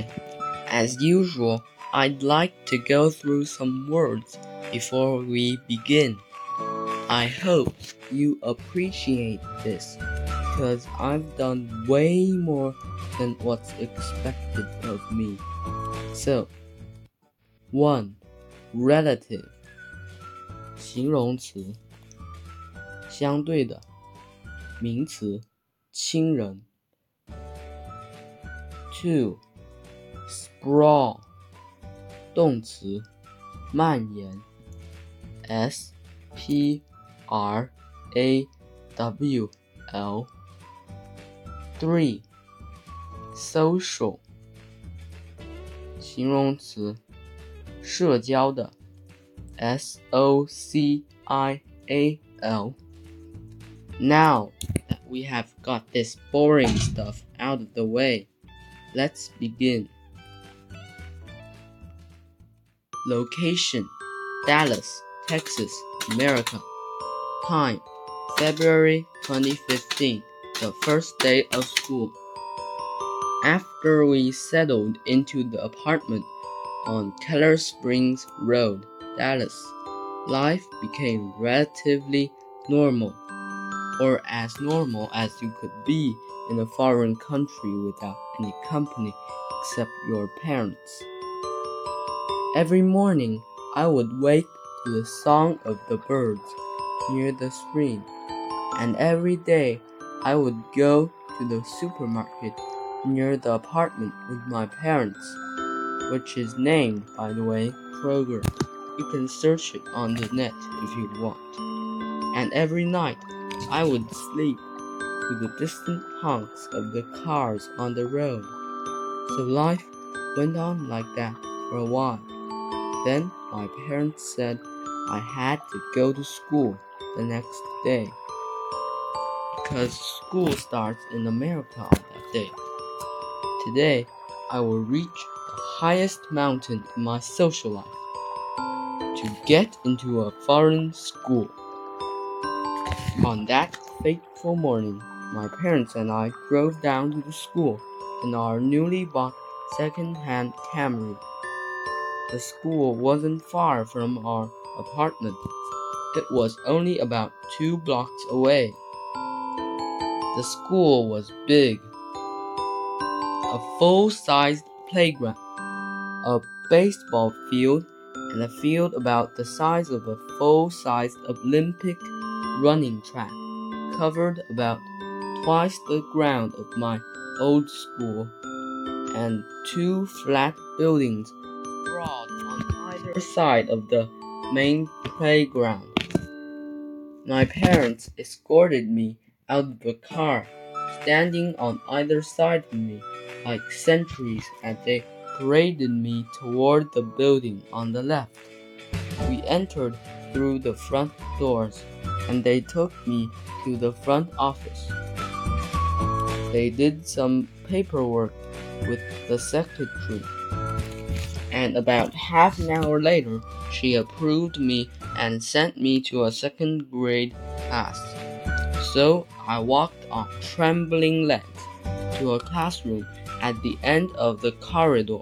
Hi. As usual, I'd like to go through some words before we begin. I hope you appreciate this because I've done way more than what's expected of me. So, 1. Relative 形容词相对的名词亲人 Two Sprawl，动词，蔓延；s p r a w l。Three, social，形容词，社交的，s o c i a l。Now that we have got this boring stuff out of the way, let's begin. Location Dallas, Texas, America. Time February 2015, the first day of school. After we settled into the apartment on Keller Springs Road, Dallas, life became relatively normal, or as normal as you could be in a foreign country without any company except your parents. Every morning, I would wake to the song of the birds near the stream, and every day I would go to the supermarket near the apartment with my parents, which is named, by the way, Kroger. You can search it on the net if you want. And every night I would sleep to the distant honks of the cars on the road. So life went on like that for a while. Then my parents said I had to go to school the next day because school starts in America on that day. Today, I will reach the highest mountain in my social life to get into a foreign school. On that fateful morning, my parents and I drove down to the school in our newly bought second-hand Camry. The school wasn't far from our apartment. It was only about two blocks away. The school was big. A full-sized playground, a baseball field, and a field about the size of a full-sized Olympic running track covered about twice the ground of my old school, and two flat buildings on either side of the main playground. My parents escorted me out of the car, standing on either side of me like sentries as they paraded me toward the building on the left. We entered through the front doors, and they took me to the front office. They did some paperwork with the secretary, and about half an hour later, she approved me and sent me to a second grade class. So I walked on trembling legs to a classroom at the end of the corridor.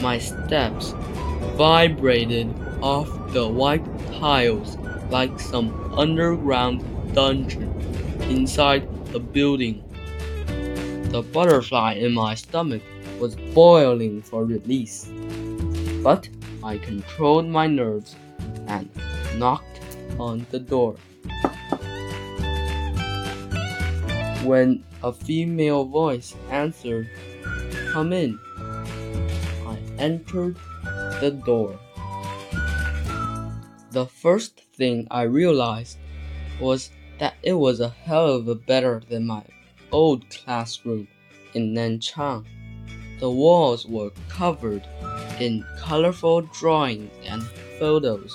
My steps vibrated off the white tiles like some underground dungeon inside the building. The butterfly in my stomach was boiling for release, but I controlled my nerves and knocked on the door. When a female voice answered, Come in, I entered the door. The first thing I realized was that it was a hell of a better than my old classroom in Nanchang. The walls were covered in colorful drawings and photos,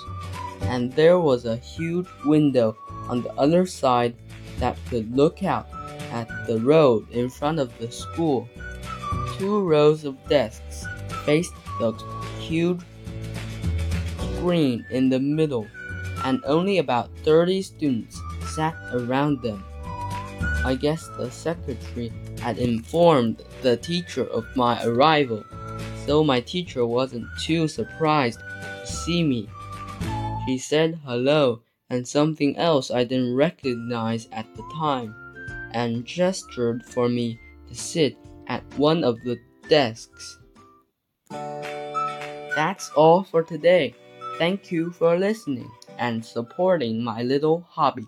and there was a huge window on the other side that could look out at the road in front of the school. Two rows of desks faced the huge screen in the middle, and only about 30 students sat around them. I guess the secretary had informed the teacher of my arrival, so my teacher wasn't too surprised to see me. She said hello and something else I didn't recognize at the time, and gestured for me to sit at one of the desks. That's all for today. Thank you for listening and supporting my little hobby.